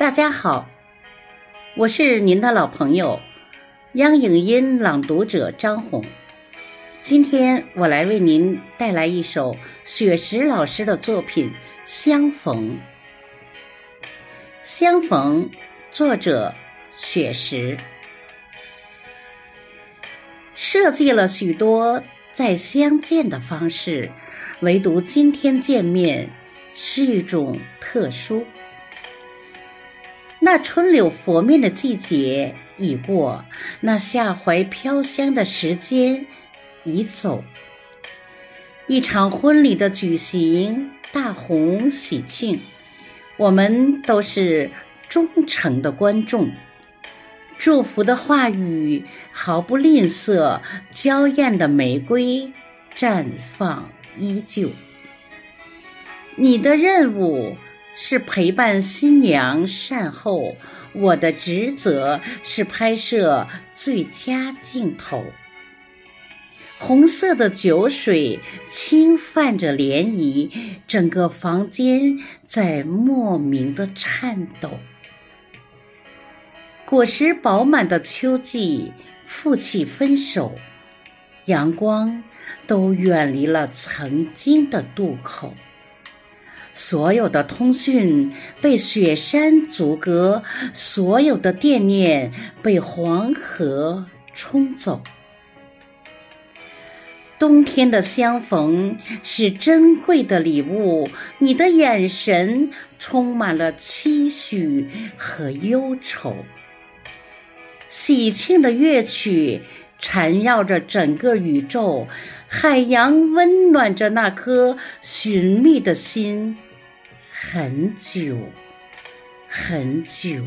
大家好，我是您的老朋友央影音朗读者张红。今天我来为您带来一首雪石老师的作品《相逢》。相逢，作者雪石，设计了许多再相见的方式，唯独今天见面是一种特殊。那春柳拂面的季节已过，那夏槐飘香的时间已走。一场婚礼的举行，大红喜庆，我们都是忠诚的观众。祝福的话语毫不吝啬，娇艳的玫瑰绽放依旧。你的任务。是陪伴新娘善后，我的职责是拍摄最佳镜头。红色的酒水轻泛着涟漪，整个房间在莫名的颤抖。果实饱满的秋季，负气分手，阳光都远离了曾经的渡口。所有的通讯被雪山阻隔，所有的惦念被黄河冲走。冬天的相逢是珍贵的礼物，你的眼神充满了期许和忧愁。喜庆的乐曲缠绕着整个宇宙，海洋温暖着那颗寻觅的心。很久，很久。